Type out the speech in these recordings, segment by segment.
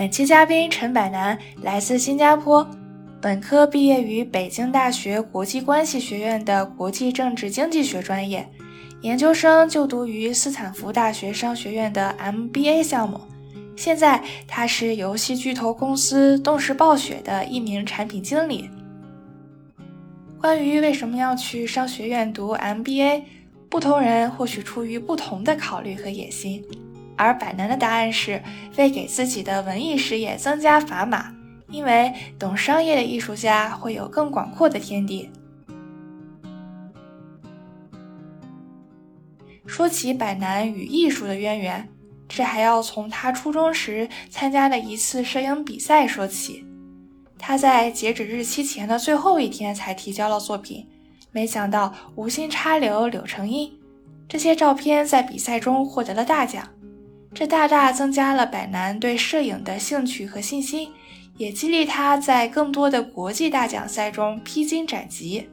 本期嘉宾陈柏南来自新加坡，本科毕业于北京大学国际关系学院的国际政治经济学专业，研究生就读于斯坦福大学商学院的 MBA 项目。现在他是游戏巨头公司动视暴雪的一名产品经理。关于为什么要去商学院读 MBA，不同人或许出于不同的考虑和野心。而百南的答案是为给自己的文艺事业增加砝码，因为懂商业的艺术家会有更广阔的天地。说起百南与艺术的渊源，这还要从他初中时参加的一次摄影比赛说起。他在截止日期前的最后一天才提交了作品，没想到无心插柳柳成荫，这些照片在比赛中获得了大奖。这大大增加了百南对摄影的兴趣和信心，也激励他在更多的国际大奖赛中披荆斩棘。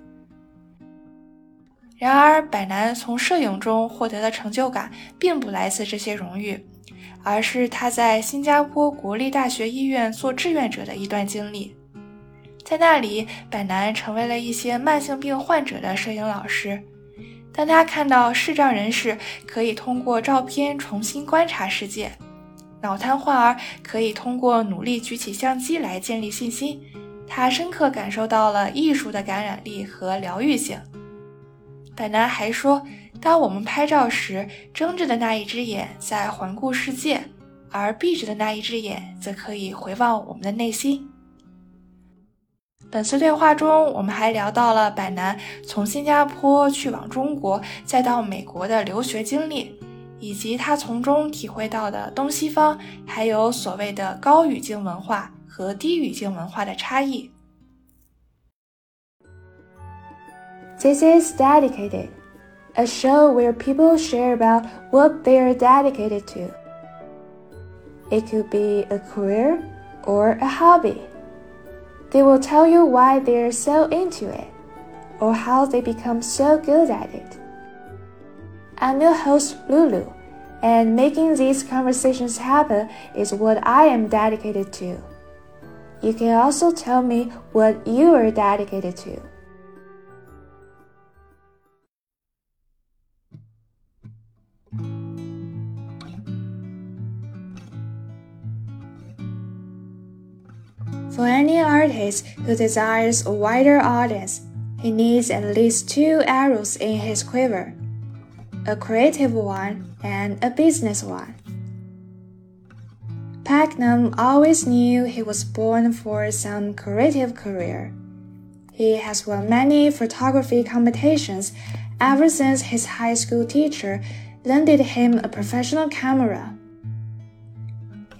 然而，百南从摄影中获得的成就感并不来自这些荣誉，而是他在新加坡国立大学医院做志愿者的一段经历。在那里，百南成为了一些慢性病患者的摄影老师。当他看到视障人士可以通过照片重新观察世界，脑瘫患儿可以通过努力举起相机来建立信心，他深刻感受到了艺术的感染力和疗愈性。本南还说，当我们拍照时，睁着的那一只眼在环顾世界，而闭着的那一只眼则可以回望我们的内心。本次对话中，我们还聊到了百南从新加坡去往中国，再到美国的留学经历，以及他从中体会到的东西方还有所谓的高语境文化和低语境文化的差异。This is dedicated, a show where people share about what they are dedicated to. It could be a career or a hobby. They will tell you why they're so into it or how they become so good at it. I'm your host, Lulu, and making these conversations happen is what I am dedicated to. You can also tell me what you are dedicated to. For any artist who desires a wider audience, he needs at least two arrows in his quiver a creative one and a business one. Pek Nan always knew he was born for some creative career. He has won many photography competitions ever since his high school teacher lended him a professional camera.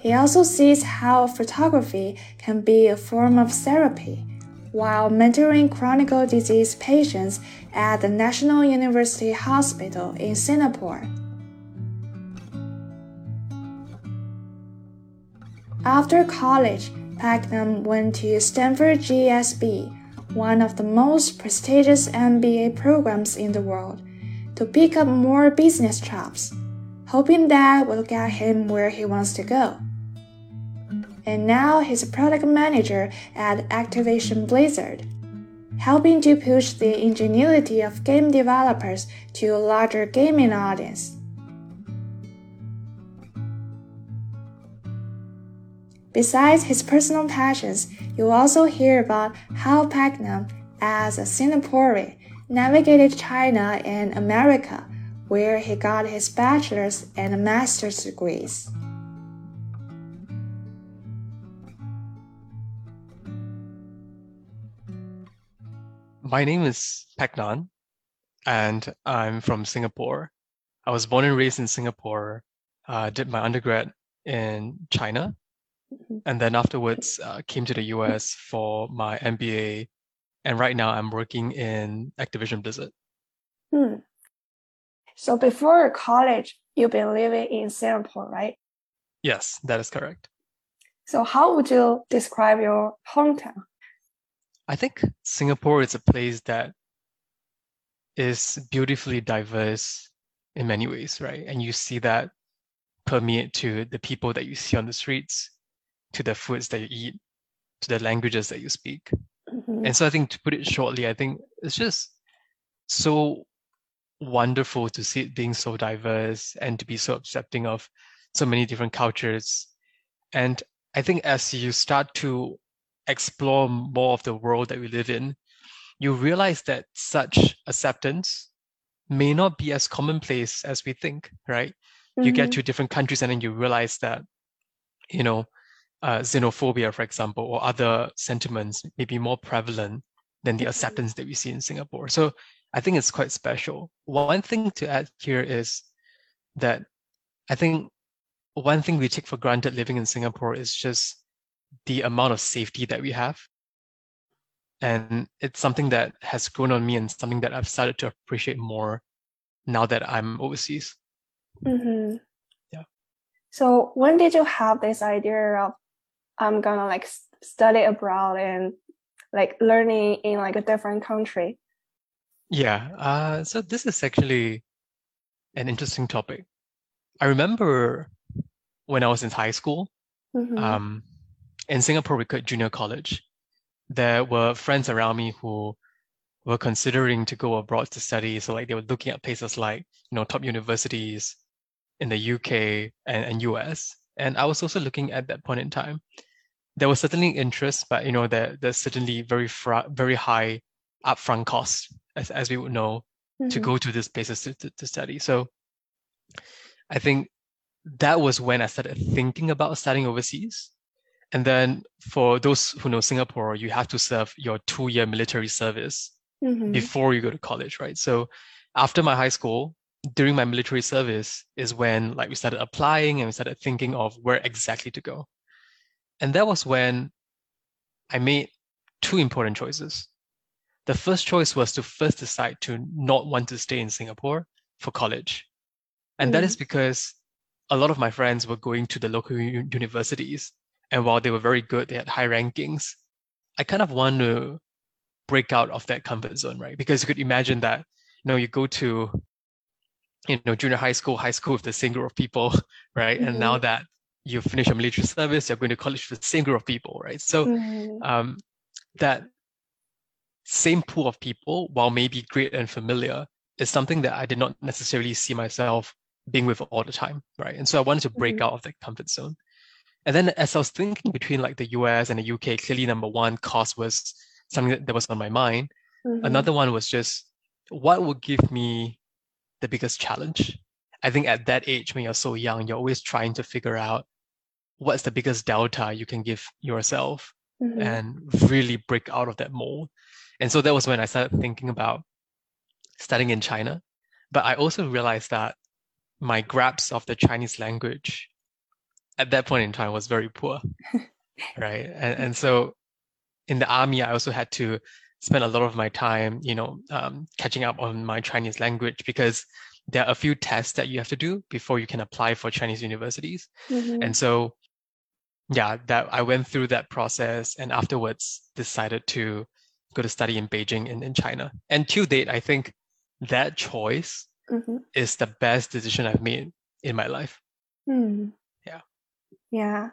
He also sees how photography can be a form of therapy while mentoring chronic disease patients at the National University Hospital in Singapore. After college, Pek Nan went to Stanford GSB, one of the most prestigious MBA programs in the world, to pick up more business chops, hoping that will get him where he wants to go and now he's a product manager at Activision Blizzard, helping to push the ingenuity of game developers to a larger gaming audience. Besides his personal passions, you'll also hear about how Pek Nan, as a Singaporean, navigated China and America, where he got his bachelor's and master's degrees. My name is Pek Nan, and I'm from Singapore. I was born and raised in Singapore. Uh, did my undergrad in China, mm-hmm. and then afterwards uh, came to the US for my MBA. And right now, I'm working in Activision Blizzard. Hmm. So before college, you've been living in Singapore, right? Yes, that is correct. So how would you describe your hometown? I think Singapore is a place that is beautifully diverse in many ways, right? And you see that permeate to the people that you see on the streets. to the foods that you eat, to the languages that you speak. Mhm. And so I think to put it shortly, I think it's just so wonderful to see it being so diverse and to be so accepting of so many different cultures. And I think as you start to explore more of the world that we live in, you realize that such acceptance may not be as commonplace as we think, right? You get Mhm. to different countries and then you realize that, you know, uh, xenophobia, for example, or other sentiments may be more prevalent than the Mhm. acceptance that we see in Singapore. So I think it's quite special. One thing to add here is that I think one thing we take for granted living in Singapore is just the amount of safety that we have. And it's something that has grown on me and something that I've started to appreciate more now that I'm overseas. Mhm. Yeah. So when did you have this idea of I'm gonna like study abroad and like learning in like a different country? Yeah, uh, so this is actually an interesting topic. I remember when I was in high school, Mhm. um, in Singapore, we called junior college. There were friends around me who were considering to go abroad to study. So like they were looking at places like, you know, top universities in the UK and, and US. And I was also looking at that point in time. There was certainly interest, but you know, there, there's certainly very fra- very high upfront costs, as, as we would know, to Mhm. go to these places to, to, to study. So I think that was when I started thinking about studying overseas. And then for those who know Singapore, you have to serve your two-year military service Mhm. before you go to college, right? So after my high school, during my military service is when like we started applying and we started thinking of where exactly to go. And that was when I made two important choices. The first choice was to first decide to not want to stay in Singapore for college. And that is because a lot of my friends were going to the local u- universities. And while they were very good, they had high rankings. I kind of want to break out of that comfort zone, right? Because you could imagine that, you know, you go to, you know, junior high school, high school with the same group of people, right? And now Mhm. that you finish your military service, you're going to college with the same group of people, right? So Mhm. um, that same pool of people, while maybe great and familiar, is something that I did not necessarily see myself being with all the time, right? And so I wanted to break Mhm. out of that comfort zone. And then as I was thinking between like the US and the UK, clearly number one, cost was something that, was on my mind. Mhm. Another one was just what would give me the biggest challenge? I think at that age, when you're so young, you're always trying to figure out what's the biggest delta you can give yourself Mhm. and really break out of that mold. And so that was when I started thinking about studying in China. But I also realized that my grasp of the Chinese language at that point in time was very poor. right. And, and so in the army, I also had to spend a lot of my time, you know, um, catching up on my Chinese language because there are a few tests that you have to do before you can apply for Chinese universities. Mhm. And so, yeah, that I went through that process and afterwards decided to go to study in Beijing in, in China. And to date, I think that choice Mhm. is the best decision I've made in my life. Hmm. Yeah.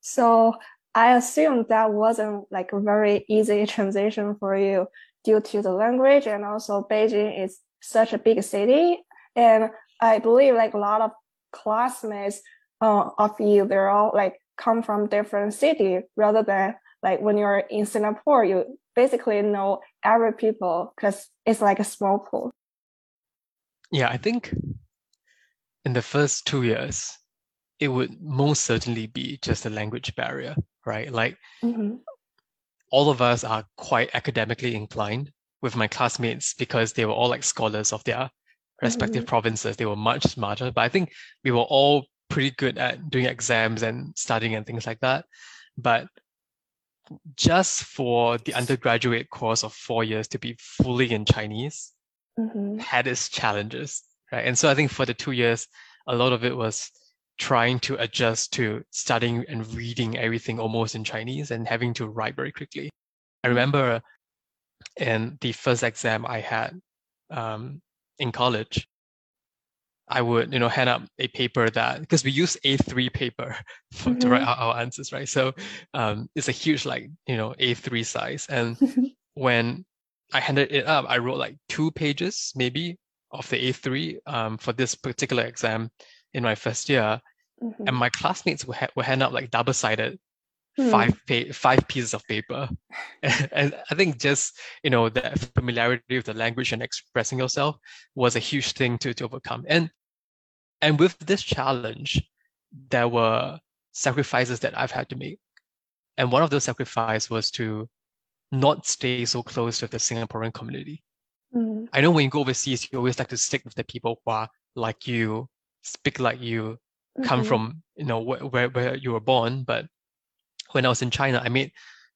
So I assume that wasn't like a very easy transition for you due to the language and also Beijing is such a big city. And I believe like a lot of classmates uh, of you, they're all like come from different city rather than like when you're in Singapore, you basically know every people because it's like a small pool. Yeah, I think in the first two years, it would most certainly be just a language barrier, right? Like Mhm. all of us are quite academically inclined with my classmates because they were all like scholars of their respective provinces. They were much smarter, but I think we were all pretty good at doing exams and studying and things like that. But just for the undergraduate course of four years to be fully in Chinese Mhm. had its challenges, right? And so I think for the two years, a lot of it was trying to adjust to studying and reading everything almost in Chinese and having to write very quickly. I remember in the first exam I had um, in college, I would, you know, hand up a paper that because we use A3 paper for, mm-hmm. to write mm-hmm. our, our, answers, right? So um, it's a huge, like, you know, A3 size. And when I handed it up, I wrote like two pages, maybe, of the A3 um, for this particular exam in my first year. Mm-hmm. And my classmates would, ha- would hand up like double sided Hmm. five pa- five pieces of paper and i think just you know that familiarity with the language and expressing yourself was a huge thing to, to overcome and and with this challenge there were sacrifices that i've had to make and one of those sacrifices was to not stay so close to the singaporean community mm. i know when you go overseas you always like to stick with the people who are like you speak like you mm-hmm. come from you know where, where, where you were born but when I was in China, I made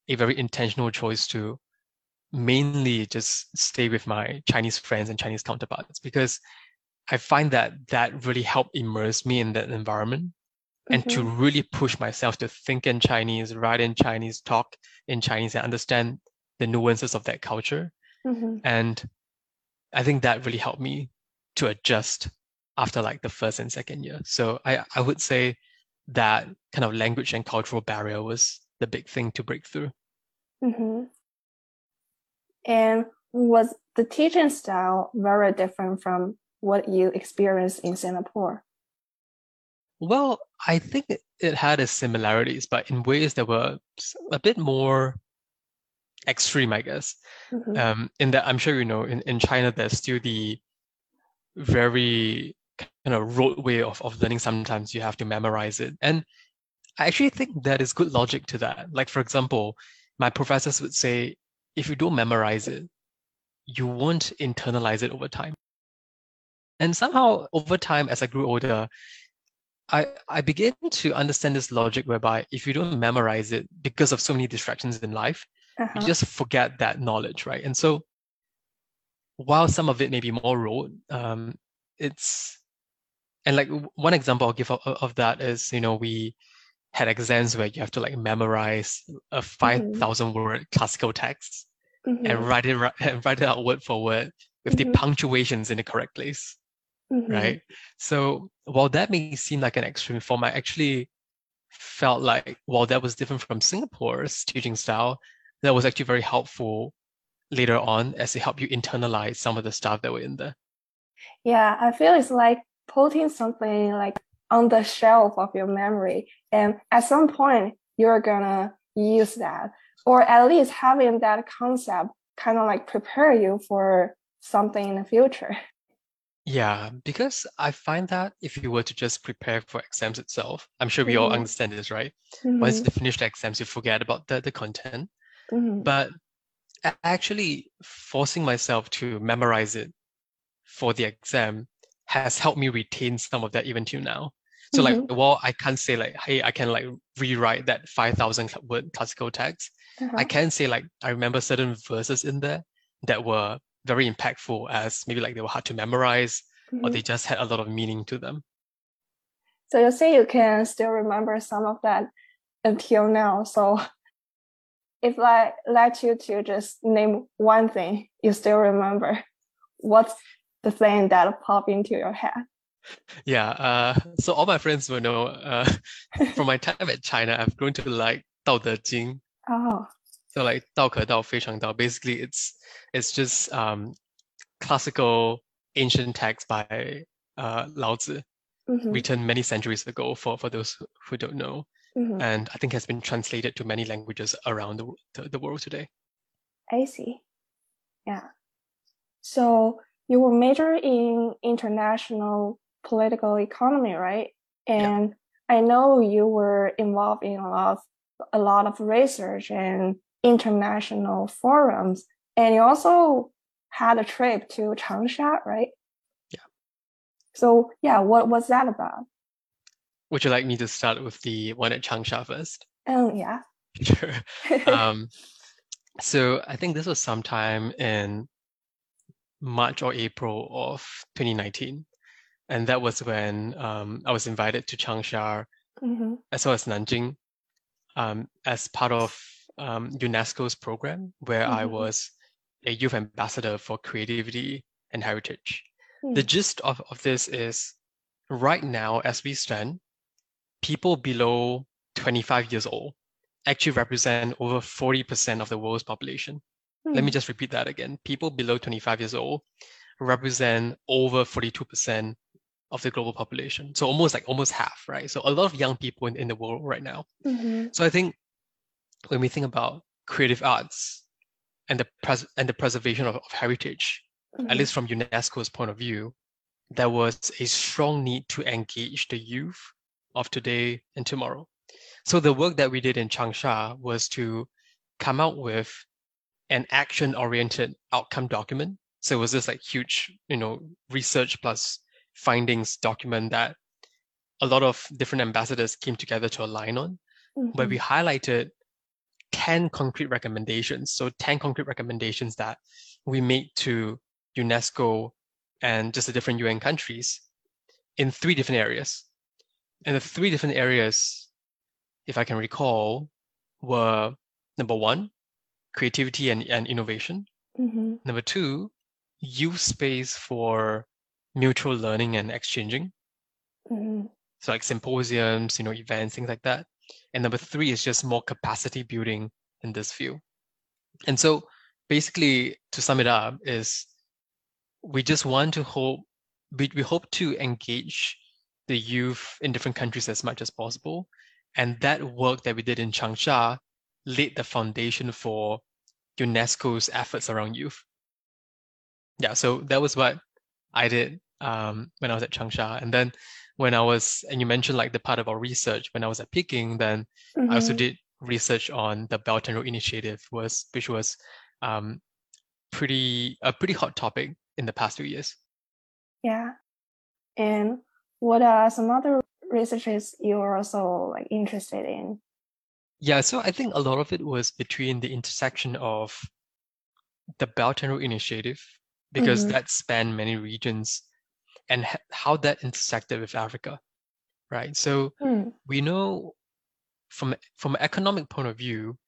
a very intentional choice to mainly just stay with my Chinese friends and Chinese counterparts because I find that that really helped immerse me in that environment mm-hmm. and to mm-hmm. really push myself to think in Chinese, write in Chinese, talk in Chinese, and understand the nuances of that culture. Mm-hmm. And I think that really helped me to adjust after like the first and second year. So I, I would say that kind of language and cultural barrier was the big thing to break through. Mm-hmm. And was the teaching style very different from what you experienced in Singapore? Well, I think it, had its similarities, but in ways that were a bit more extreme, I guess. Mm-hmm. Um, in that, I'm sure you know, in, in China, there's still the very kind of road way of, of learning sometimes you have to memorize it and i actually think that is good logic to that like for example my professors would say if you don't memorize it you won't internalize it over time and somehow over time as i grew older I, I began to understand this logic whereby if you don't memorize it because of so many distractions in life, uh-huh. you just forget that knowledge, right? And so while some of it may be more rote, um, it's and like one example I'll give of, of that is, you know, we had exams where you have to like memorize a 5,000 mm-hmm. word classical text mm-hmm. and write it and write it out word for word with mm-hmm. the punctuations in the correct place. Mm-hmm. Right. So while that may seem like an extreme form, I actually felt like while that was different from Singapore's teaching style, that was actually very helpful later on as it helped you internalize some of the stuff that were in there. Yeah, I feel it's like putting something like on the shelf of your memory. And at some point, you're gonna use that, or at least having that concept kind of like prepare you for something in the future. Yeah, because I find that if you were to just prepare for exams itself, I'm sure we mm-hmm. all understand this, right? Mm-hmm. Once you finish the exams, you forget about the, the content. Mm-hmm. But actually forcing myself to memorize it for the exam has helped me retain some of that even till now. So mm-hmm. like while I can't say like, hey, I can like rewrite that 5,000 word classical text, uh-huh. I can say like, I remember certain verses in there that were very impactful as maybe like they were hard to memorize mm-hmm. or they just had a lot of meaning to them. So you say you can still remember some of that until now. So if I let you to just name one thing you still remember, what's the thing that pop into your head? Yeah, uh, so all my friends will know uh, from my time at China, I've grown to like Dao De Jing. Oh. So like Dao Ke Dao Fei Shang Dao. Basically, it's it's just um, classical ancient text by uh, Lao Tzu, mm-hmm. written many centuries ago. For for those who don't know, mm-hmm. and I think has been translated to many languages around the, the, the world today. I see. Yeah. So you were major in international political economy, right? And yeah. I know you were involved in a lot of, a lot of research and international forums, and you also had a trip to Changsha, right? Yeah. So yeah, what was that about? Would you like me to start with the one at Changsha first? Um, yeah. Sure. um, so I think this was sometime in March or April of 2019. And that was when um, I was invited to Changsha mm-hmm. as well as Nanjing um, as part of um, UNESCO's program, where mm-hmm. I was a youth ambassador for creativity and heritage. Mm. The gist of, of this is right now, as we stand, people below 25 years old actually represent over 40% of the world's population. Let me Hmm. just repeat that again. People below 25 years old represent over 42% of the global population. So almost like almost half, right? So a lot of young people in, in the world right now. Mhm. So I think when we think about creative arts and the pres- and the preservation of, of heritage, at Mhm. least from UNESCO's point of view, there was a strong need to engage the youth of today and tomorrow. So the work that we did in Changsha was to come out with an action-oriented outcome document. So it was this like huge, you know, research plus findings document that a lot of different ambassadors came together to align on, where Mhm. we highlighted 10 concrete recommendations. So 10 concrete recommendations that we made to UNESCO and just the different UN countries in three different areas. And the three different areas, if I can recall, were number one, creativity and, and innovation. Mhm. Number two, use space for mutual learning and exchanging. Mhm. So like symposiums, you know, events, things like that. And number three is just more capacity building in this field. And so basically to sum it up is we just want to hope we, we hope to engage the youth in different countries as much as possible. And that work that we did in Changsha laid the foundation for UNESCO's efforts around youth. Yeah, so that was what I did um, when I was at Changsha. And then when I was, and you mentioned like the part of our research when I was at Peking, then I also Mhm. did research on the Belt and Road Initiative, was which was um, pretty a pretty hot topic in the past few years. Yeah. And what are some other researches you're also like interested in? Yeah, so I think a lot of it was between the intersection of the Belt and Road Initiative, because Mhm. that spanned many regions, and h- how that intersected with Africa, right? So Hmm. we know from from an economic point of view,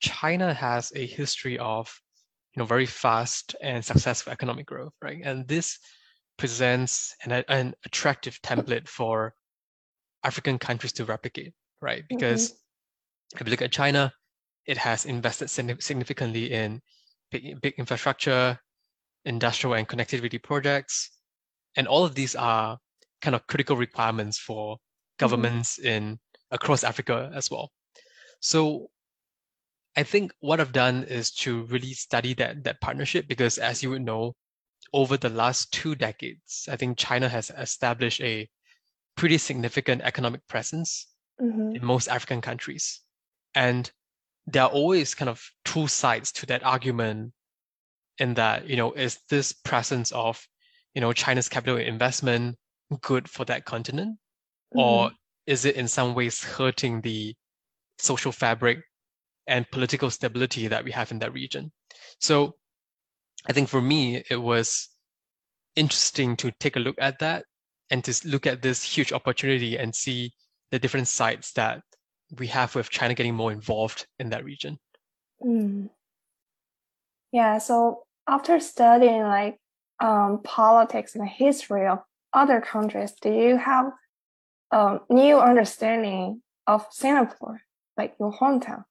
China has a history of you know very fast and successful economic growth, right? And this presents an, an attractive template for African countries to replicate, right? Because if you look at China, it has invested significantly in big, big infrastructure, industrial and connectivity projects, and all of these are kind of critical requirements for governments in across Africa as well. So I think what I've done is to really study that that partnership because as you would know, over the last two decades, I think China has established a pretty significant economic presence Mhm. in most African countries. And there are always kind of two sides to that argument in that, you know, is this presence of, you know, China's capital investment good for that continent? Or mm-hmm. is it in some ways hurting the social fabric and political stability that we have in that region? So I think for me, it was interesting to take a look at that and to look at this huge opportunity and see the different sides that we have with China getting more involved in that region. Mm. Yeah, so after studying like um, politics and history of other countries, do you have a new understanding of Singapore, like your hometown?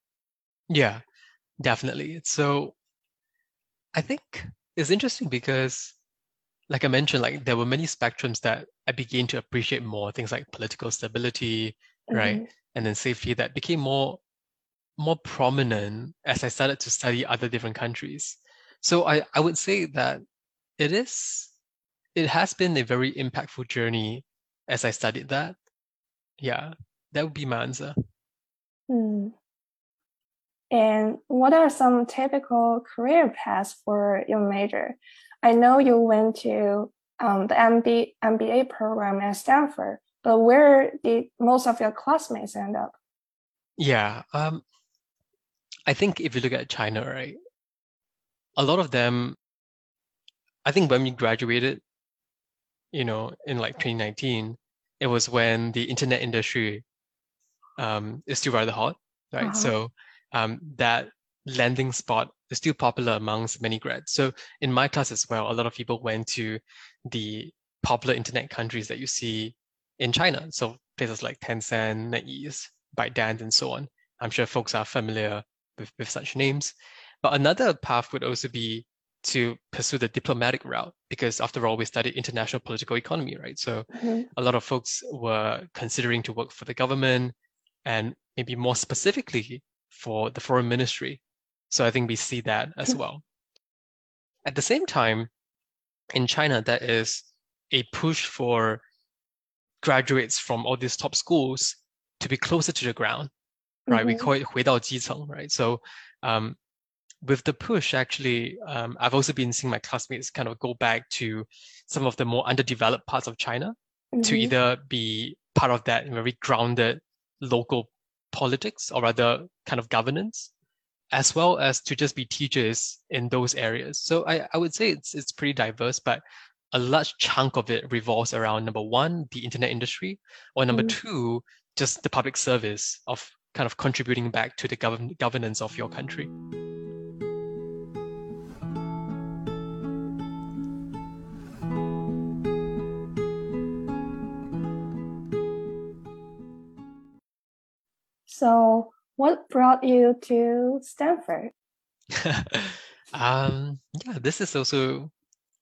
Yeah, definitely. So I think it's interesting because, like I mentioned, like there were many spectrums that I began to appreciate more, things like political stability, right? And then safety that became more more prominent as I started to study other different countries. So I, I would say that it is it has been a very impactful journey as I studied that. Yeah, that would be my answer. Mm. And what are some typical career paths for your major? I know you went to um, the MB, MBA program at Stanford, but where did most of your classmates end up? Yeah, um, I think if you look at China, right, a lot of them, I think when we graduated, you know, in like 2019, it was when the internet industry um, is still rather hot, right? Uh-huh. So um, that landing spot is still popular amongst many grads. So in my class as well, a lot of people went to the popular internet countries that you see in China. So places like Tencent, NetEase, ByteDance, and so on. I'm sure folks are familiar with, with such names. But another path would also be to pursue the diplomatic route because after all we studied international political economy right so mm-hmm. a lot of folks were considering to work for the government and maybe more specifically for the foreign ministry so i think we see that as mm-hmm. well at the same time in china there is a push for graduates from all these top schools to be closer to the ground right mm-hmm. we call it 回到基层 right so um, with the push, actually, um, I've also been seeing my classmates kind of go back to some of the more underdeveloped parts of China mm-hmm. to either be part of that very grounded local politics or rather kind of governance, as well as to just be teachers in those areas. So I, I would say it's it's pretty diverse, but a large chunk of it revolves around number one, the internet industry, or number mm-hmm. two, just the public service of kind of contributing back to the govern- governance of your country. So, what brought you to Stanford? um, yeah, this is also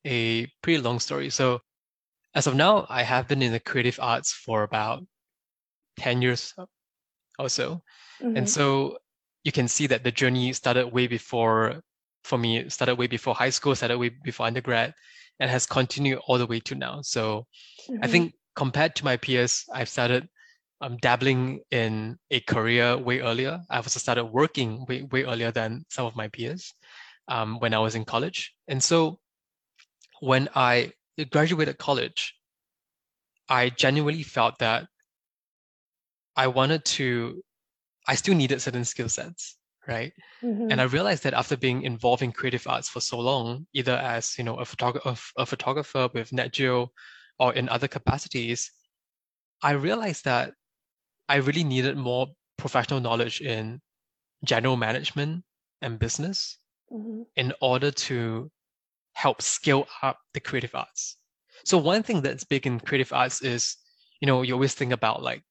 a pretty long story. So, as of now, I have been in the creative arts for about 10 years or so. Mm-hmm. And so you can see that the journey started way before, for me, started way before high school, started way before undergrad, and has continued all the way to now. So mm-hmm. I think compared to my peers, I've started um, dabbling in a career way earlier. I've also started working way, way earlier than some of my peers um, when I was in college. And so when I graduated college, I genuinely felt that I wanted to, I still needed certain skill sets, right? Mm-hmm. And I realized that after being involved in creative arts for so long, either as you know a, photog- a photographer with NatGeo or in other capacities, I realized that I really needed more professional knowledge in general management and business mm-hmm. in order to help scale up the creative arts. So one thing that's big in creative arts is, you know, you always think about like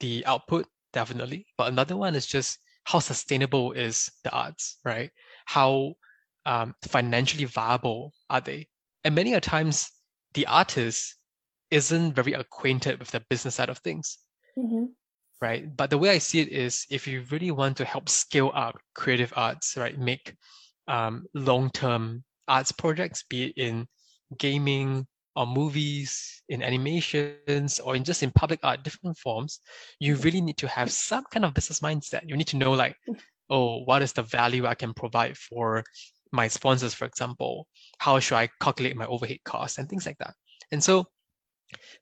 the output, definitely. But another one is just how sustainable is the arts, right? How um, financially viable are they? And many a times the artist isn't very acquainted with the business side of things. Mm-hmm. Right. But the way I see it is if you really want to help scale up creative arts, right, make um, long term arts projects, be it in gaming or movies, in animations, or in just in public art, different forms, you really need to have some kind of business mindset. You need to know, like, oh, what is the value I can provide for my sponsors, for example? How should I calculate my overhead costs and things like that? And so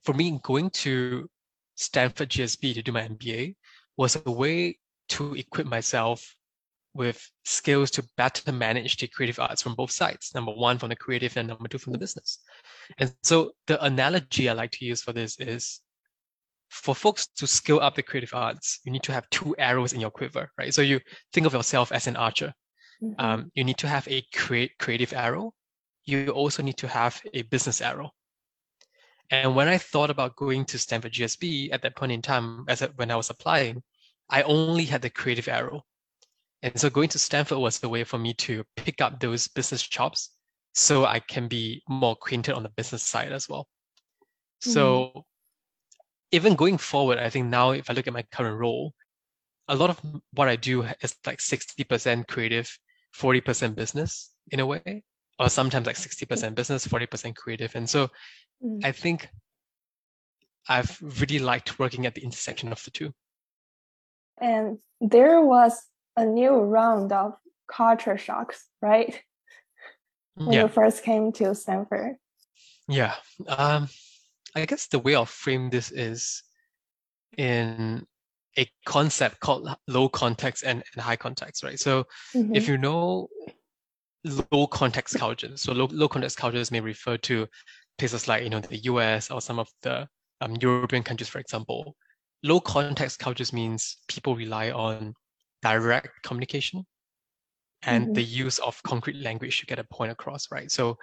for me, going to Stanford GSB to do my MBA was a way to equip myself with skills to better manage the creative arts from both sides. Number one, from the creative, and number two, from the business. And so the analogy I like to use for this is for folks to scale up the creative arts, you need to have two arrows in your quiver, right? So you think of yourself as an archer. Mm-hmm. Um, you need to have a create, creative arrow. You also need to have a business arrow. And when I thought about going to Stanford GSB at that point in time, as a, when I was applying, I only had the creative arrow. And so going to Stanford was the way for me to pick up those business chops so I can be more acquainted on the business side as well. Mm-hmm. So even going forward, I think now if I look at my current role, a lot of what I do is like 60% creative, 40% business in a way, or sometimes like 60% business, 40% creative. And so Mm. I think I've really liked working at the intersection of the two. And there was a new round of culture shocks, right? When yeah. you first came to Stanford. Yeah. Um, I guess the way I'll frame this is in a concept called low context and, and high context, right? So mm-hmm. if you know low context cultures, so low, low context cultures may refer to places like you know the US or some of the um, European countries, for example, low context cultures means people rely on direct communication and mm-hmm. the use of concrete language to get a point across, right? So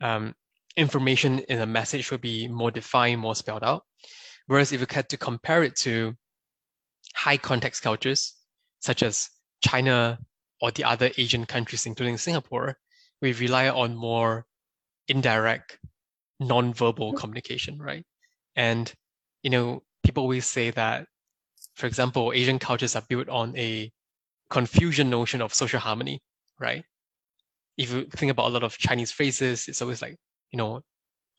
um, information in a message will be more defined, more spelled out. Whereas if you had to compare it to high context cultures, such as China or the other Asian countries, including Singapore, we rely on more indirect, non-verbal communication, right? And you know, people always say that, for example, Asian cultures are built on a Confucian notion of social harmony, right? If you think about a lot of Chinese phrases, it's always like, you know,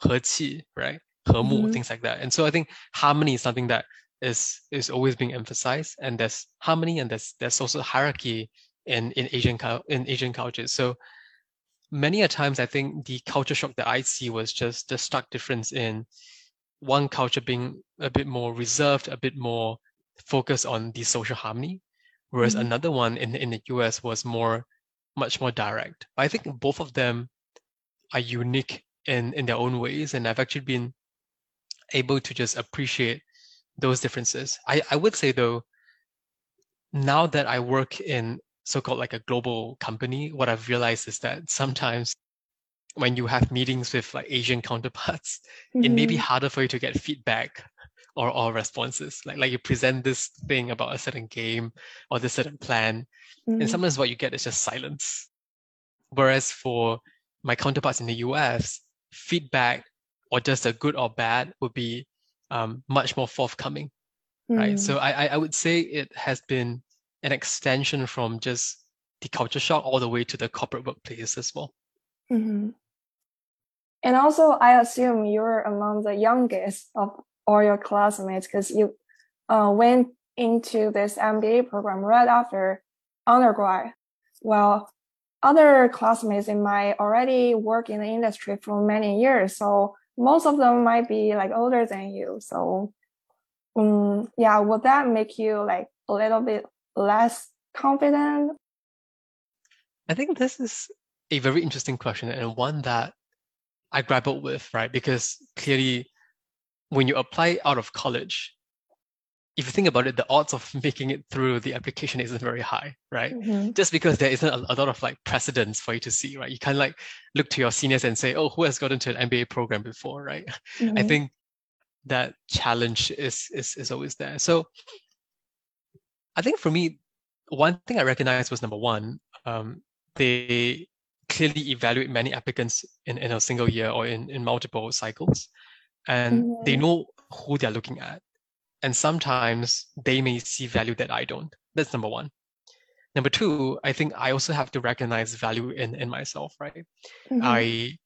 和气, right? 和睦, mm-hmm. things like that. And so I think harmony is something that is is always being emphasized. And there's harmony and there's there's also hierarchy in, in Asian in Asian cultures. So many a times I think the culture shock that I see was just the stark difference in one culture being a bit more reserved, a bit more focused on the social harmony, whereas Mhm. another one in in the US was more much more direct. But I think both of them are unique in in their own ways, and I've actually been able to just appreciate those differences. I I would say though, now that I work in so-called like a global company, what I've realized is that sometimes when you have meetings with like Asian counterparts, it may be Mhm. harder for you to get feedback or, all responses. Like like you present this thing about a certain game or this certain plan, and Mhm. sometimes what you get is just silence. Whereas for my counterparts in the US, feedback or just a good or bad would be um, much more forthcoming, right? Mm. So I, I I would say it has been an extension from just the culture shock all the way to the corporate workplace as well. Mhm. And also, I assume you're among the youngest of all your classmates because you uh, went into this MBA program right after undergrad. Well, other classmates in my already work in the industry for many years, so most of them might be like older than you. So, um, yeah, would that make you like a little bit less confident? I think this is a very interesting question and one that I grappled with, right? Because clearly, when you apply out of college, if you think about it, the odds of making it through the application isn't very high, right? Mhm. Just because there isn't a, a lot of like precedents for you to see, right? You can't like look to your seniors and say, oh, who has gotten to an MBA program before, right? I Mhm. think that challenge is is is always there. So I think for me, one thing I recognized was number one, um, they clearly evaluate many applicants in, in a single year or in, in multiple cycles. And they Mhm. know who they're looking at. And sometimes they may see value that I don't. That's number one. Number two, I think I also have to recognize value in, in myself, right? Mhm. I,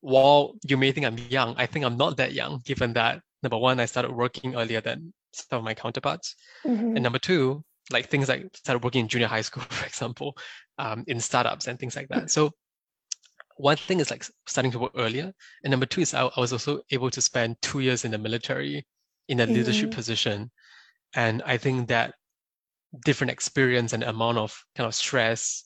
while you may think I'm young, I think I'm not that young, given that number one, I started working earlier than some of my counterparts. Mhm. And number two, like things like started working in junior high school, for example, um, in startups and things like that. So one thing is like starting to work earlier. And number two is I, I was also able to spend two years in the military in a leadership Mhm. position. And I think that different experience and amount of kind of stress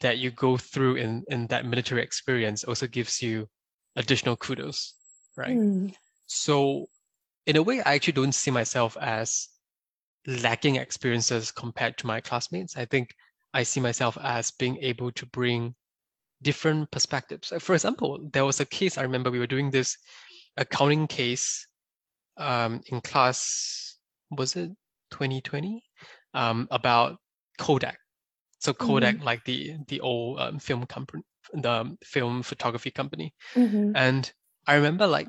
that you go through in, in that military experience also gives you additional kudos, right? Mm. So in a way, I actually don't see myself as lacking experiences compared to my classmates. I think I see myself as being able to bring different perspectives. For example, there was a case I remember we were doing this accounting case um, in class, was it 2020? Um, about Kodak. So Kodak, like the the old um, film company, the film photography company. Mhm. And I remember like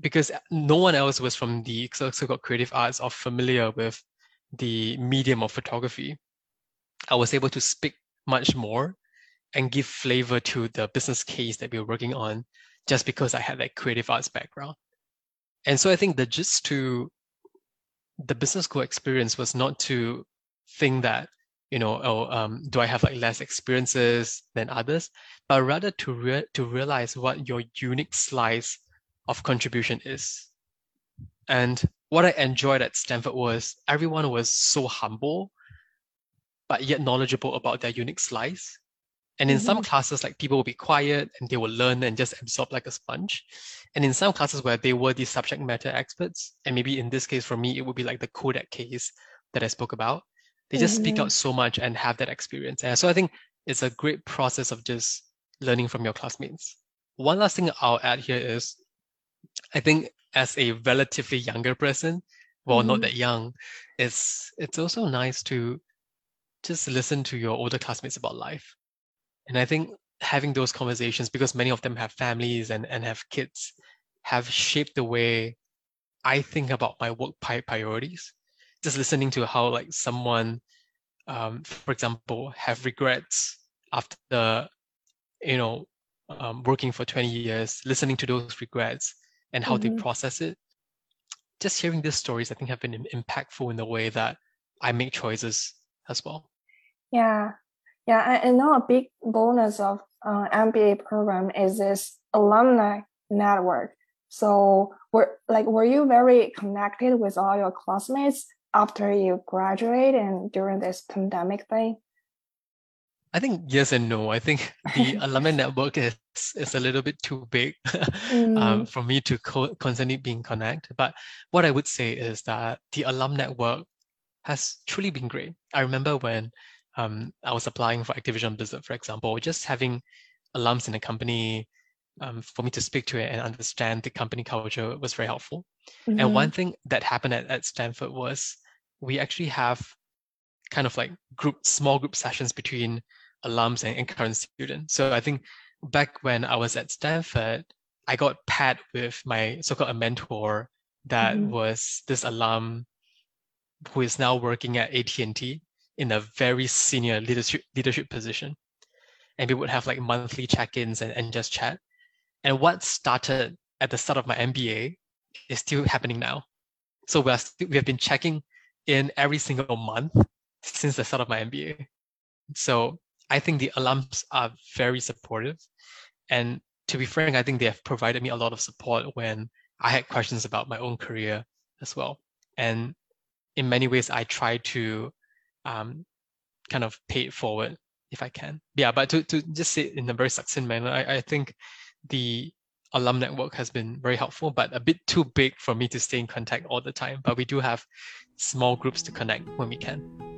because no one else was from the so- so-called creative arts or familiar with the medium of photography, I was able to speak much more and give flavor to the business case that we were working on just because I had that creative arts background. And so I think the just to the business school experience was not to think that, you know, oh, um, do I have like less experiences than others, but rather to rea- to realize what your unique slice of contribution is. And what I enjoyed at Stanford was everyone was so humble, but yet knowledgeable about their unique slice. And in some Mhm. classes, like people will be quiet and they will learn and just absorb like a sponge. And in some classes where they were the subject matter experts, and maybe in this case for me, it would be like the Kodak case that I spoke about. They just speak Mhm. out so much and have that experience. And so I think it's a great process of just learning from your classmates. One last thing I'll add here is I think as a relatively younger person, well, mm-hmm. not that young, it's it's also nice to just listen to your older classmates about life. And I think having those conversations, because many of them have families and, and have kids, have shaped the way I think about my work priorities. Just listening to how like someone, um, for example, have regrets after, the, you know, um, working for 20 years, listening to those regrets and how mm-hmm. they process it. Just hearing these stories, I think, have been impactful in the way that I make choices as well. Yeah, yeah, I, I know a big bonus of uh, MBA program is this alumni network. So were like were you very connected with all your classmates after you graduate and during this pandemic thing? I think yes and no. I think the alumni network is is a little bit too big mm. um, for me to co- constantly being connect. But what I would say is that the alum network has truly been great. I remember when um, I was applying for Activision Blizzard, for example, just having alums in the company um, for me to speak to it and understand the company culture was very helpful. Mm-hmm. And one thing that happened at, at Stanford was we actually have kind of like group, small group sessions between alums and, and current students. So I think back when I was at Stanford, I got paired with my so-called a mentor that mm-hmm. was this alum who is now working at AT&T in a very senior leadership leadership position. And we would have like monthly check-ins and, and just chat. And what started at the start of my MBA is still happening now. So we are st- we have been checking in every single month since the start of my MBA. So I think the alums are very supportive. And to be frank, I think they have provided me a lot of support when I had questions about my own career as well. And in many ways, I try to um, kind of pay it forward if I can. Yeah, but to, to just say it in a very succinct manner, I, I think the alum network has been very helpful, but a bit too big for me to stay in contact all the time. But we do have small groups to connect when we can.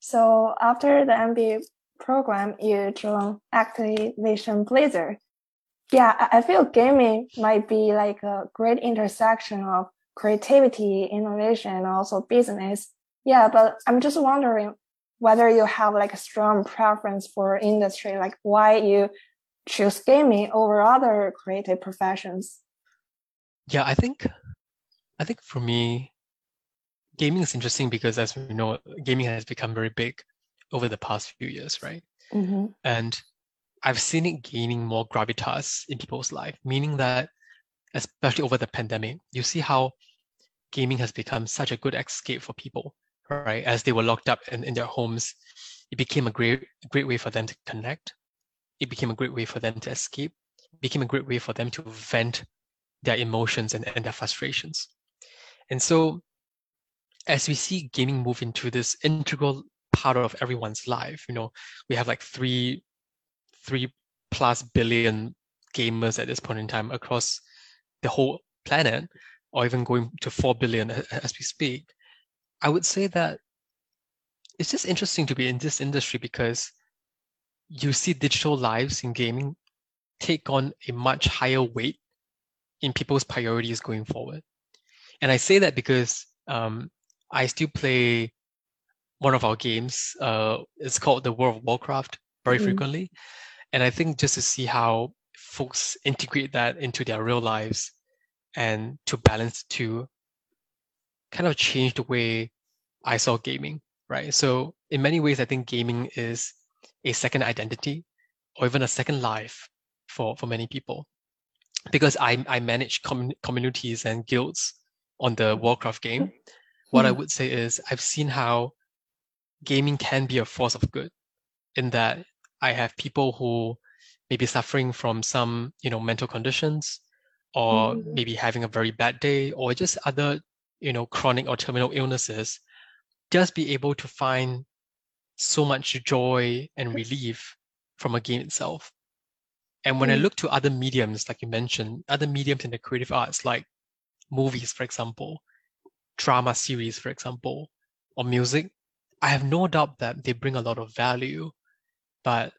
So after the MBA program, you joined Activision Blizzard. Yeah, I feel gaming might be like a great intersection of creativity, innovation, and also business. Yeah, but I'm just wondering whether you have like a strong preference for industry, like why you choose gaming over other creative professions. Yeah, I think I think for me, gaming is interesting because as we know, gaming has become very big over the past few years, right? Mm-hmm. And I've seen it gaining more gravitas in people's life, meaning that especially over the pandemic, you see how gaming has become such a good escape for people, right? As they were locked up in, in their homes, it became a great great way for them to connect. It became a great way for them to escape. It became a great way for them to vent their emotions and, and their frustrations. And so as we see gaming move into this integral part of everyone's life. You know, we have like three, three plus billion gamers at this point in time across the whole planet, or even going to four billion as we speak. I would say that it's just interesting to be in this industry because you see digital lives in gaming take on a much higher weight in people's priorities going forward. And I say that because um, I still play one of our games. Uh, it's called the World of Warcraft very mm frequently, and I think just to see how folks integrate that into their real lives and to balance to kind of change the way I saw gaming, right? So in many ways, I think gaming is a second identity or even a second life for, for many people. Because I, I manage com- communities and guilds on the Warcraft game, what I hmm. would say is I've seen how gaming can be a force of good in that I have people who may be suffering from some, you know, mental conditions or mm. maybe having a very bad day or just other, you know, chronic or terminal illnesses, just be able to find so much joy and relief from a game itself. And when mm. I look to other mediums, like you mentioned, other mediums in the creative arts, like movies, for example, drama series, for example, or music, I have no doubt that they bring a lot of value. But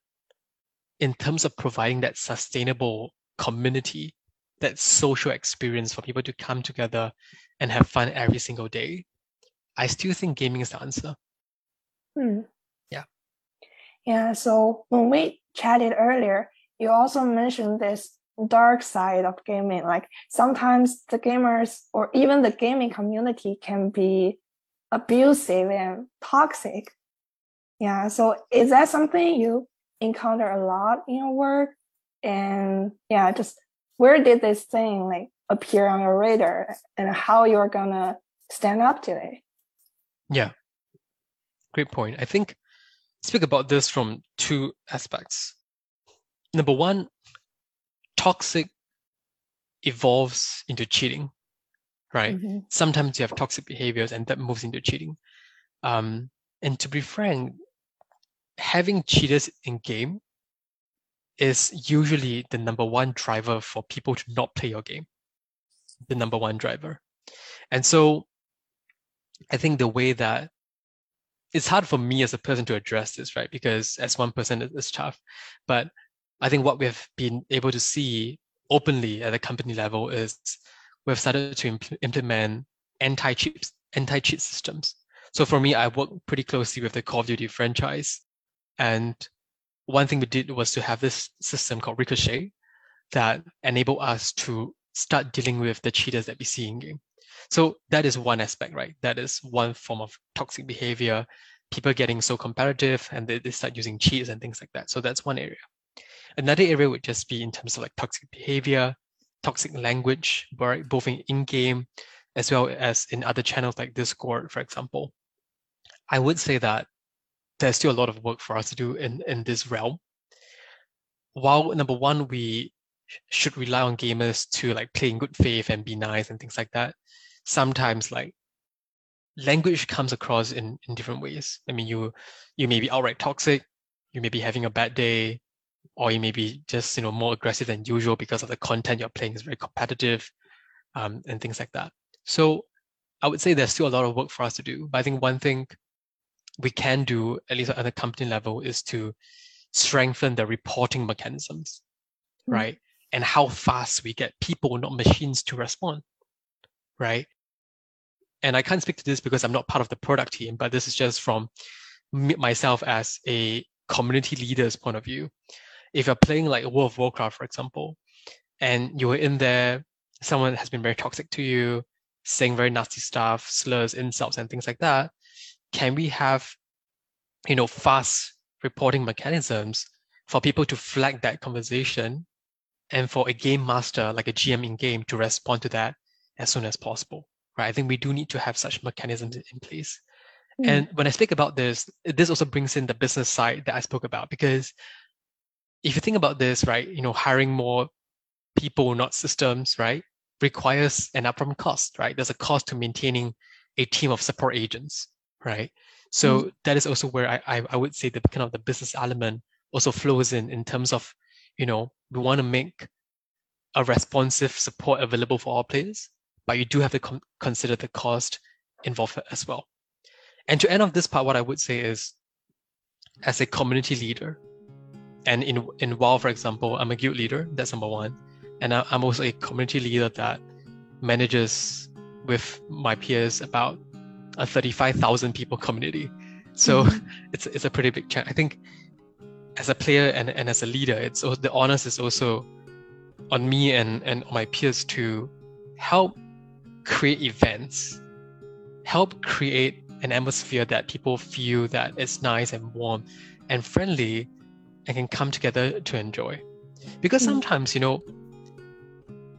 in terms of providing that sustainable community, that social experience for people to come together and have fun every single day, I still think gaming is the answer. Hmm. Yeah. Yeah. So when we chatted earlier, you also mentioned this dark side of gaming. Like sometimes the gamers or even the gaming community can be abusive and toxic. Yeah. So is that something you encounter a lot in your work? And yeah, just where did this thing like appear on your radar and how you're gonna stand up to it? Yeah. Great point. I think speak about this from two aspects. Number one, toxic evolves into cheating, right? Mm-hmm. Sometimes you have toxic behaviors and that moves into cheating. Um, and to be frank, having cheaters in game is usually the number one driver for people to not play your game. The number one driver. And so I think the way that it's hard for me as a person to address this, right? Because as one person, it's tough. But I think what we have been able to see openly at the company level is we've started to impl- implement anti-cheat anti-cheat systems. So for me, I work pretty closely with the Call of Duty franchise, and one thing we did was to have this system called Ricochet that enable us to start dealing with the cheaters that we see in game. So that is one aspect, right? That is one form of toxic behavior. People getting so competitive and they, they start using cheats and things like that. So that's one area. Another area would just be in terms of like toxic behavior, toxic language, right? both in in-game as well as in other channels like Discord, for example. I would say that there's still a lot of work for us to do in, in this realm. While number one, we should rely on gamers to like play in good faith and be nice and things like that. Sometimes like language comes across in, in different ways. I mean, you you may be outright toxic, you may be having a bad day, or you may be just you know more aggressive than usual because of the content you're playing is very competitive um, and things like that. So i would say there's still a lot of work for us to do but i think one thing we can do at least at the company level is to strengthen the reporting mechanisms mm-hmm. right? And how fast we get people not machines to respond right? And i can't speak to this because i'm not part of the product team but this is just from myself as a community leader's point of view if you're playing like World of Warcraft, for example, and you were in there, someone has been very toxic to you, saying very nasty stuff, slurs, insults, and things like that, can we have, you know, fast reporting mechanisms for people to flag that conversation and for a game master, like a GM in game, to respond to that as soon as possible, right? I think we do need to have such mechanisms in place. Mm. And when I speak about this, this also brings in the business side that I spoke about because if you think about this, right, you know, hiring more people, not systems, right, requires an upfront cost, right? There's a cost to maintaining a team of support agents, right? So mm. that is also where I, I, I would say the kind of the business element also flows in in terms of, you know, we want to make a responsive support available for all players, but you do have to com- consider the cost involved as well. And to end off this part, what I would say is, as a community leader, and in in WoW, for example, I'm a guild leader. That's number one, and I, am also a community leader that manages with my peers about a 35,000 people community. So mm-hmm. it's it's a pretty big chunk. I think as a player and, and as a leader, it's the onus is also on me and and my peers to help create events, help create an atmosphere that people feel that it's nice and warm and friendly and can come together to enjoy. Because hmm. sometimes, you know,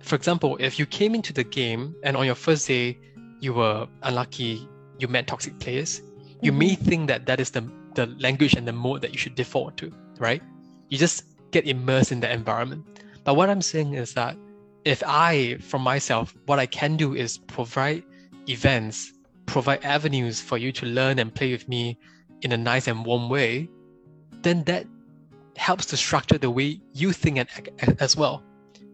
for example, if you came into the game and on your first day you were unlucky, you met toxic players, you mm-hmm. may think that that is the, the language and the mode that you should default to, right? You just get immersed in the environment. But what I'm saying is that if I, for myself, what I can do is provide events, provide avenues for you to learn and play with me in a nice and warm way, then that helps to structure the way you think and as well,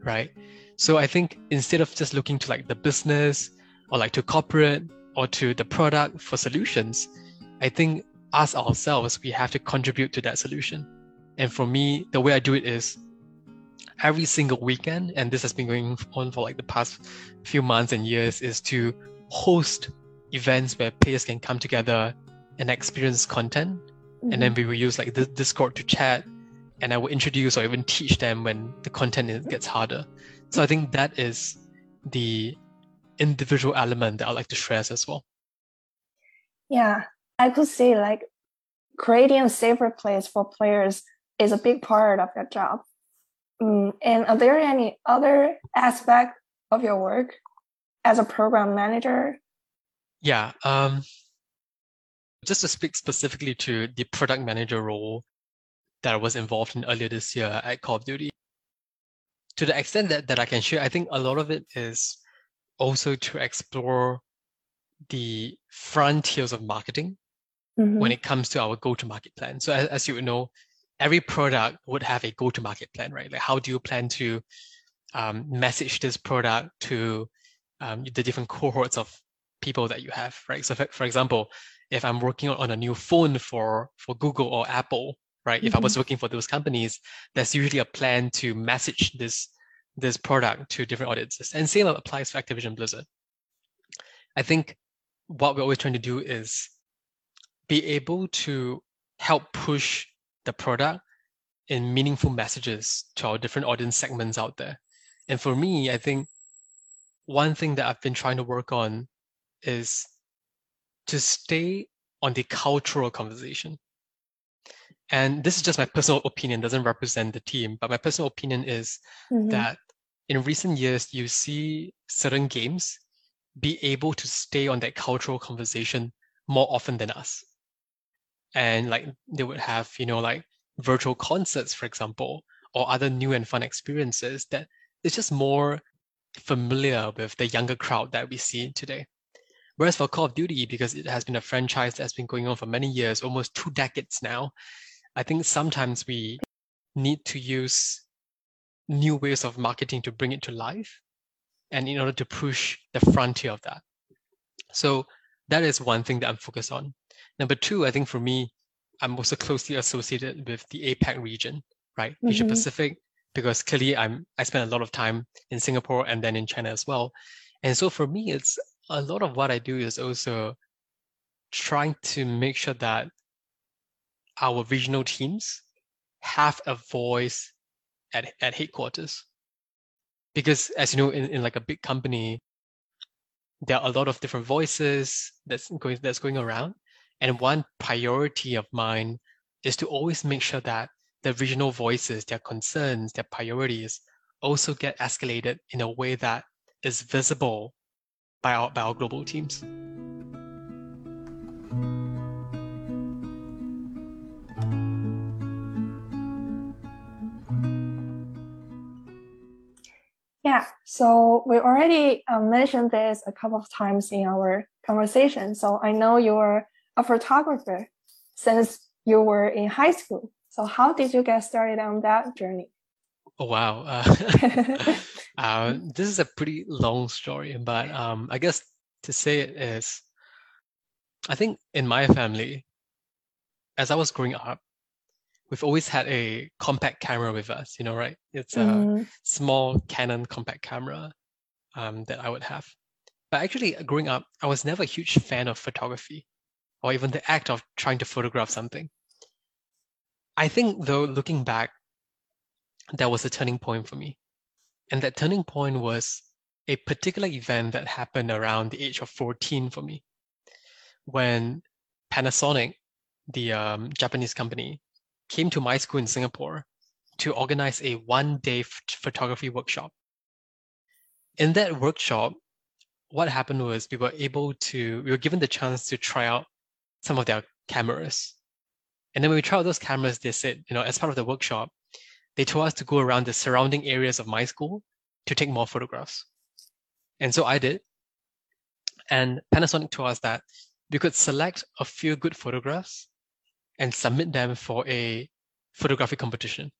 right? So I think instead of just looking to like the business or like to corporate or to the product for solutions, I think us ourselves, we have to contribute to that solution. And for me, the way I do it is every single weekend, and this has been going on for like the past few months and years, is to host events where players can come together and experience content. Mm-hmm. And then we will use like the Discord to chat, and I will introduce or even teach them when the content gets harder. So I think that is the individual element that I like to stress as well. Yeah, I could say like creating a safer place for players is a big part of your job. Mm, and are there any other aspect of your work as a program manager? Yeah. Um, just to speak specifically to the product manager role that I was involved in earlier this year at Call of Duty, to the extent that, that I can share, I think a lot of it is also to explore the frontiers of marketing mm-hmm. when it comes to our go-to-market plan. So as, as, you know, every product would have a go-to-market plan, right? Like how do you plan to um, message this product to um, the different cohorts of people that you have, right? So for, for example, if I'm working on a new phone for for Google or Apple, right? Mm-hmm. If I was mm-hmm. working for those companies, there's usually a plan to message this this product to different audiences. And same applies for Activision Blizzard. I think what we're always trying to do is be able to help push the product in meaningful messages to our different audience segments out there. And for me, I think one thing that I've been trying to work on is to stay on the cultural conversation. And this is just my personal opinion, doesn't represent the team, but my personal opinion is mm-hmm. that in recent years, you see certain games be able to stay on that cultural conversation more often than us. And like they would have, you know, like virtual concerts, for example, or other new and fun experiences that it's just more familiar with the younger crowd that we see today. Whereas for Call of Duty, because it has been a franchise that's been going on for many years, almost two decades now, I think sometimes we need to use new ways of marketing to bring it to life and in order to push the frontier of that. So that is one thing that I'm focused on. Number two, I think for me, I'm also closely associated with the APAC region, right? Mm-hmm. Asia Pacific, because clearly I'm I spend a lot of time in Singapore and then in China as well. And so for me, it's a lot of what I do is also trying to make sure that our regional teams have a voice at, at headquarters. Because as you know, in, in like a big company, there are a lot of different voices that's going that's going around. And one priority of mine is to always make sure that the regional voices, their concerns, their priorities also get escalated in a way that is visible by our, by our global teams. Yeah, so we already uh, mentioned this a couple of times in our conversation. So I know you're a photographer since you were in high school. So how did you get started on that journey? Oh wow, uh, uh, this is a pretty long story, but um, I guess to say it is, I think in my family, as I was growing up, we've always had a compact camera with us, you know, right? It's a mm. small Canon compact camera um, that I would have. But actually, growing up, I was never a huge fan of photography or even the act of trying to photograph something. I think, though, looking back, that was a turning point for me. And that turning point was a particular event that happened around the age of 14 for me when Panasonic, the um, Japanese company, came to my school in Singapore to organize a one day photography workshop. In that workshop, what happened was we were able to, we were given the chance to try out some of their cameras. And then when we tried out those cameras, they said, you know, as part of the workshop, they told us to go around the surrounding areas of my school to take more photographs. And so I did. And Panasonic told us that we could select a few good photographs and submit them for a photography competition.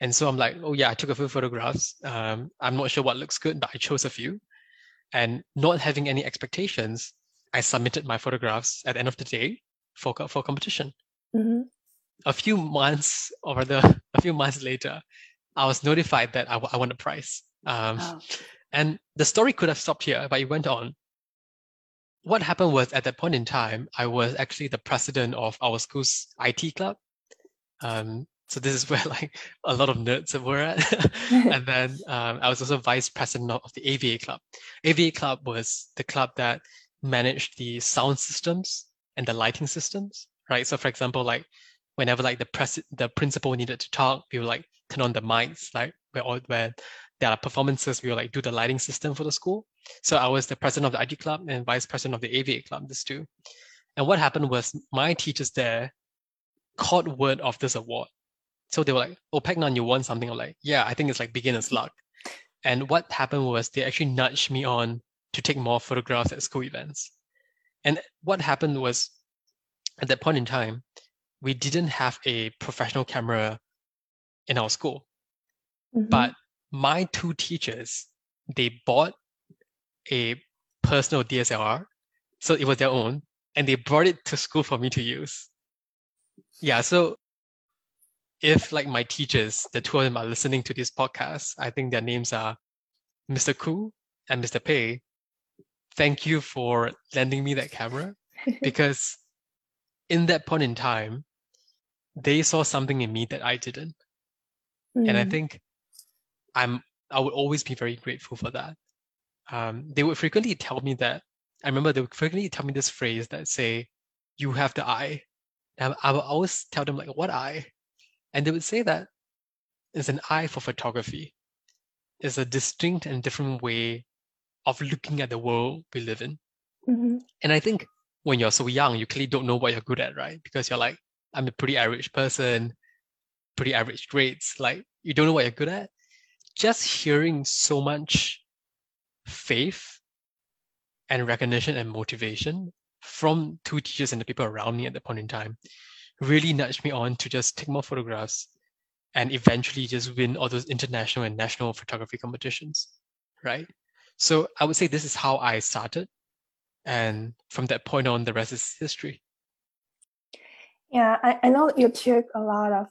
And so I'm like, oh yeah, I took a few photographs. Um, I'm not sure what looks good, but I chose a few. And not having any expectations, I submitted my photographs at the end of the day for, for competition. Mm-hmm. A few months or the a few months later, I was notified that I, I won a prize. Um, Oh. and the story could have stopped here, but it went on. What happened was at that point in time, I was actually the president of our school's IT club. Um, so this is where like a lot of nerds were at. and then um, I was also vice president of the AVA club. AVA club was the club that managed the sound systems and the lighting systems, right? So for example, like whenever like the press the principal needed to talk, we would like turn on the mics, like where all where there are performances, we will like do the lighting system for the school. So I was the president of the IT club and vice president of the AVA club, this too. And what happened was my teachers there caught word of this award. So they were like, oh, Pek Nan, you won something. I'm like, yeah, I think it's like beginner's luck. And what happened was they actually nudged me on to take more photographs at school events. And what happened was at that point in time, we didn't have a professional camera in our school. Mhm. But my two teachers, they bought a personal DSLR, so it was their own, and they brought it to school for me to use. Yeah, so if like my teachers, the two of them are listening to this podcast, I think their names are Mr. Ku and Mr. Pei. Thank you for lending me that camera because in that point in time, they saw something in me that I didn't and I Mm. think I'm I would always be very grateful for that. Um, they would frequently tell me that. I remember they would frequently tell me this phrase that say, "You have the eye." And I, would always tell them like, "What eye?" And they would say that it's an eye for photography. It's a distinct and different way of looking at the world we live in. Mhm. And I think when you're so young, you clearly don't know what you're good at, right? Because you're like, I'm a pretty average person, pretty average grades. Like, you don't know what you're good at. Just hearing so much faith and recognition and motivation from two teachers and the people around me at that point in time really nudged me on to just take more photographs and eventually just win all those international and national photography competitions, right? So I would say this is how I started. And from that point on, the rest is history. Yeah, I, I know you took a lot of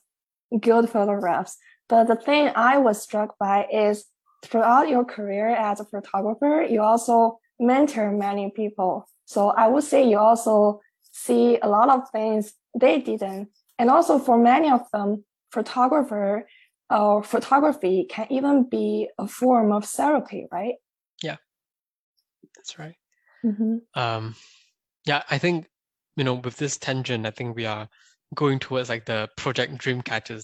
good photographs, but the thing I was struck by is throughout your career as a photographer, you also mentor many people. So I would say you also see a lot of things they didn't. And also for many of them, photographer or photography can even be a form of therapy, right? Yeah, that's right. Mm-hmm. Um, yeah, I think, you know, with this tangent, I think we are going towards like the Project Dreamcatchers.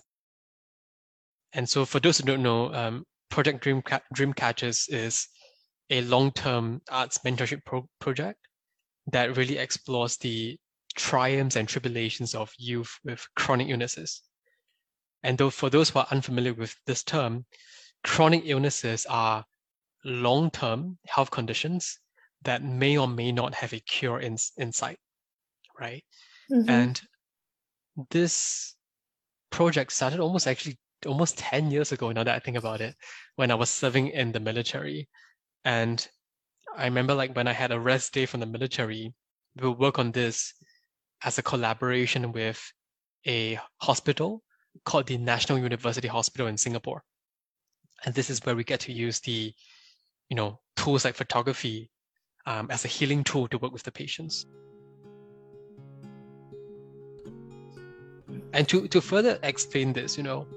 And so for those who don't know, um, Project Dream Dreamcatchers is a long-term arts mentorship pro- project that really explores the triumphs and tribulations of youth with chronic illnesses. And though for those who are unfamiliar with this term, chronic illnesses are long-term health conditions that may or may not have a cure in, in sight, right? Mm-hmm. And this project started almost actually almost 10 years ago now that I think about it, when I was serving in the military. And I remember like when I had a rest day from the military, we would work on this as a collaboration with a hospital called the National University Hospital in Singapore. And this is where we get to use the, you know, tools like photography um, as a healing tool to work with the patients. And to, to further explain this, you know,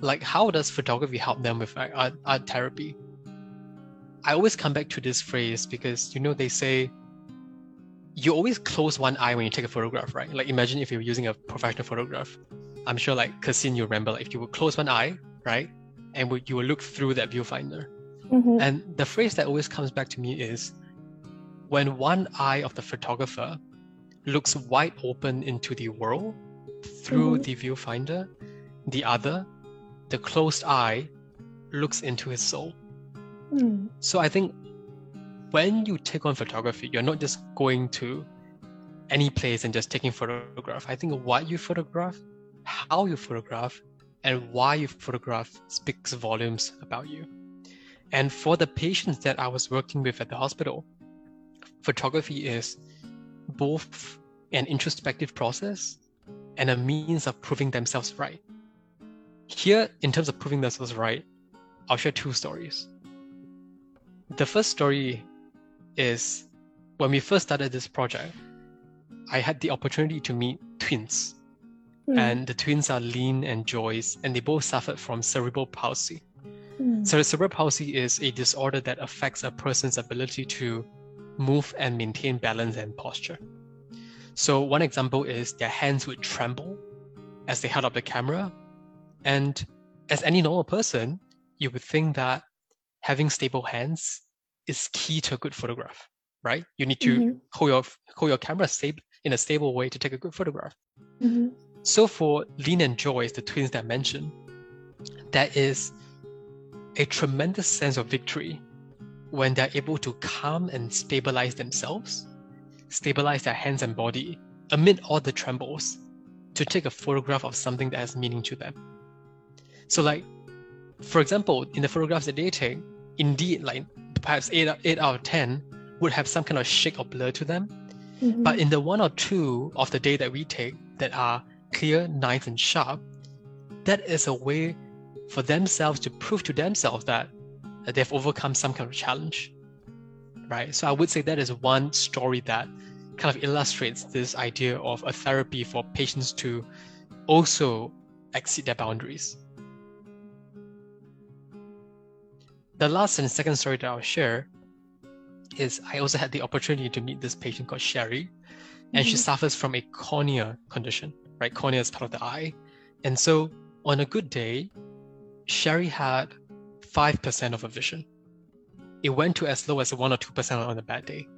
like how does photography help them with like, art, art therapy? I always come back to this phrase because, you know, they say you always close one eye when you take a photograph, right? Like imagine if you're using a professional photograph. I'm sure like Cassin, you remember, like if you would close one eye, right? And would, you will look through that viewfinder. Mm-hmm. And the phrase that always comes back to me is when one eye of the photographer looks wide open into the world through Mhm. the viewfinder, the other, the closed eye, looks into his soul. Mm. So I think when you take on photography, you're not just going to any place and just taking photograph. I think what you photograph, how you photograph, and why you photograph speaks volumes about you. And for the patients that I was working with at the hospital, photography is both an introspective process and a means of proving themselves right. Here, in terms of proving themselves right, I'll share two stories. The first story is when we first started this project, I had the opportunity to meet twins. Mm. And the twins are Lean and Joyce, and they both suffered from cerebral palsy. Mm. So, cerebral palsy is a disorder that affects a person's ability to move and maintain balance and posture. So, one example is their hands would tremble as they held up the camera. And as any normal person, you would think that having stable hands is key to a good photograph, right? You need to mm-hmm. hold your hold your camera stable in a stable way to take a good photograph. Mm-hmm. So for Lin and Joyce, the twins that I mentioned, that is a tremendous sense of victory when they're able to calm and stabilize themselves, stabilize their hands and body amid all the trembles to take a photograph of something that has meaning to them. So like, for example, in the photographs that they take, indeed like perhaps eight, eight out of 10 would have some kind of shake or blur to them. Mm-hmm. But in the one or two of the day that we take that are clear, nice, and sharp, that is a way for themselves to prove to themselves that, that they've overcome some kind of challenge. Right. So I would say that is one story that kind of illustrates this idea of a therapy for patients to also exceed their boundaries. The last and second story that I'll share is I also had the opportunity to meet this patient called Sherry, and mm-hmm. she suffers from a cornea condition, right? Cornea is part of the eye. And so on a good day, Sherry had 5% of her vision. It went to as low as 1 or 2% on a bad day.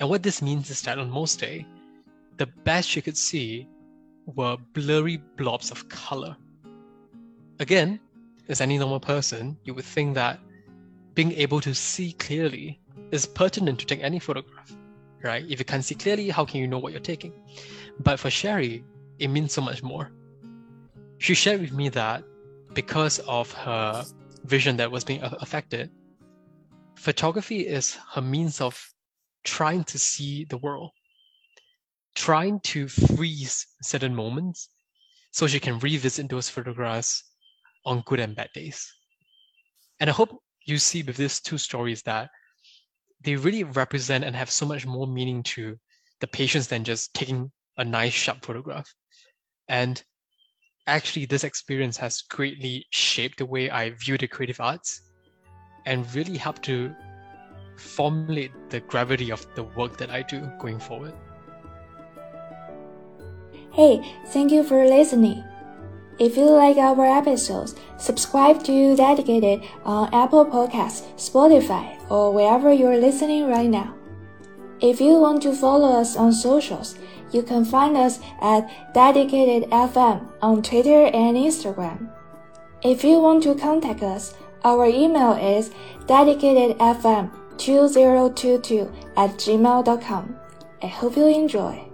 And what this means is that on most day, the best she could see were blurry blobs of color. Again, as any normal person, you would think that being able to see clearly is pertinent to take any photograph, right? If you can't see clearly, how can you know what you're taking? But for Sherry, it means so much more. She shared with me that because of her vision that was being affected, photography is her means of trying to see the world, trying to freeze certain moments so she can revisit those photographs on good and bad days. And I hope you see with these two stories that they really represent and have so much more meaning to the patients than just taking a nice sharp photograph. And actually, this experience has greatly shaped the way I view the creative arts and really helped to formulate the gravity of the work that I do going forward. Hey, thank you for listening. If you like our episodes, subscribe to Dedicated on Apple Podcasts, Spotify, or wherever you're listening right now. If you want to follow us on socials, you can find us at Dedicated FM on Twitter and Instagram. If you want to contact us, our email is dedicatedfm2022 at gmail.com. I hope you enjoy.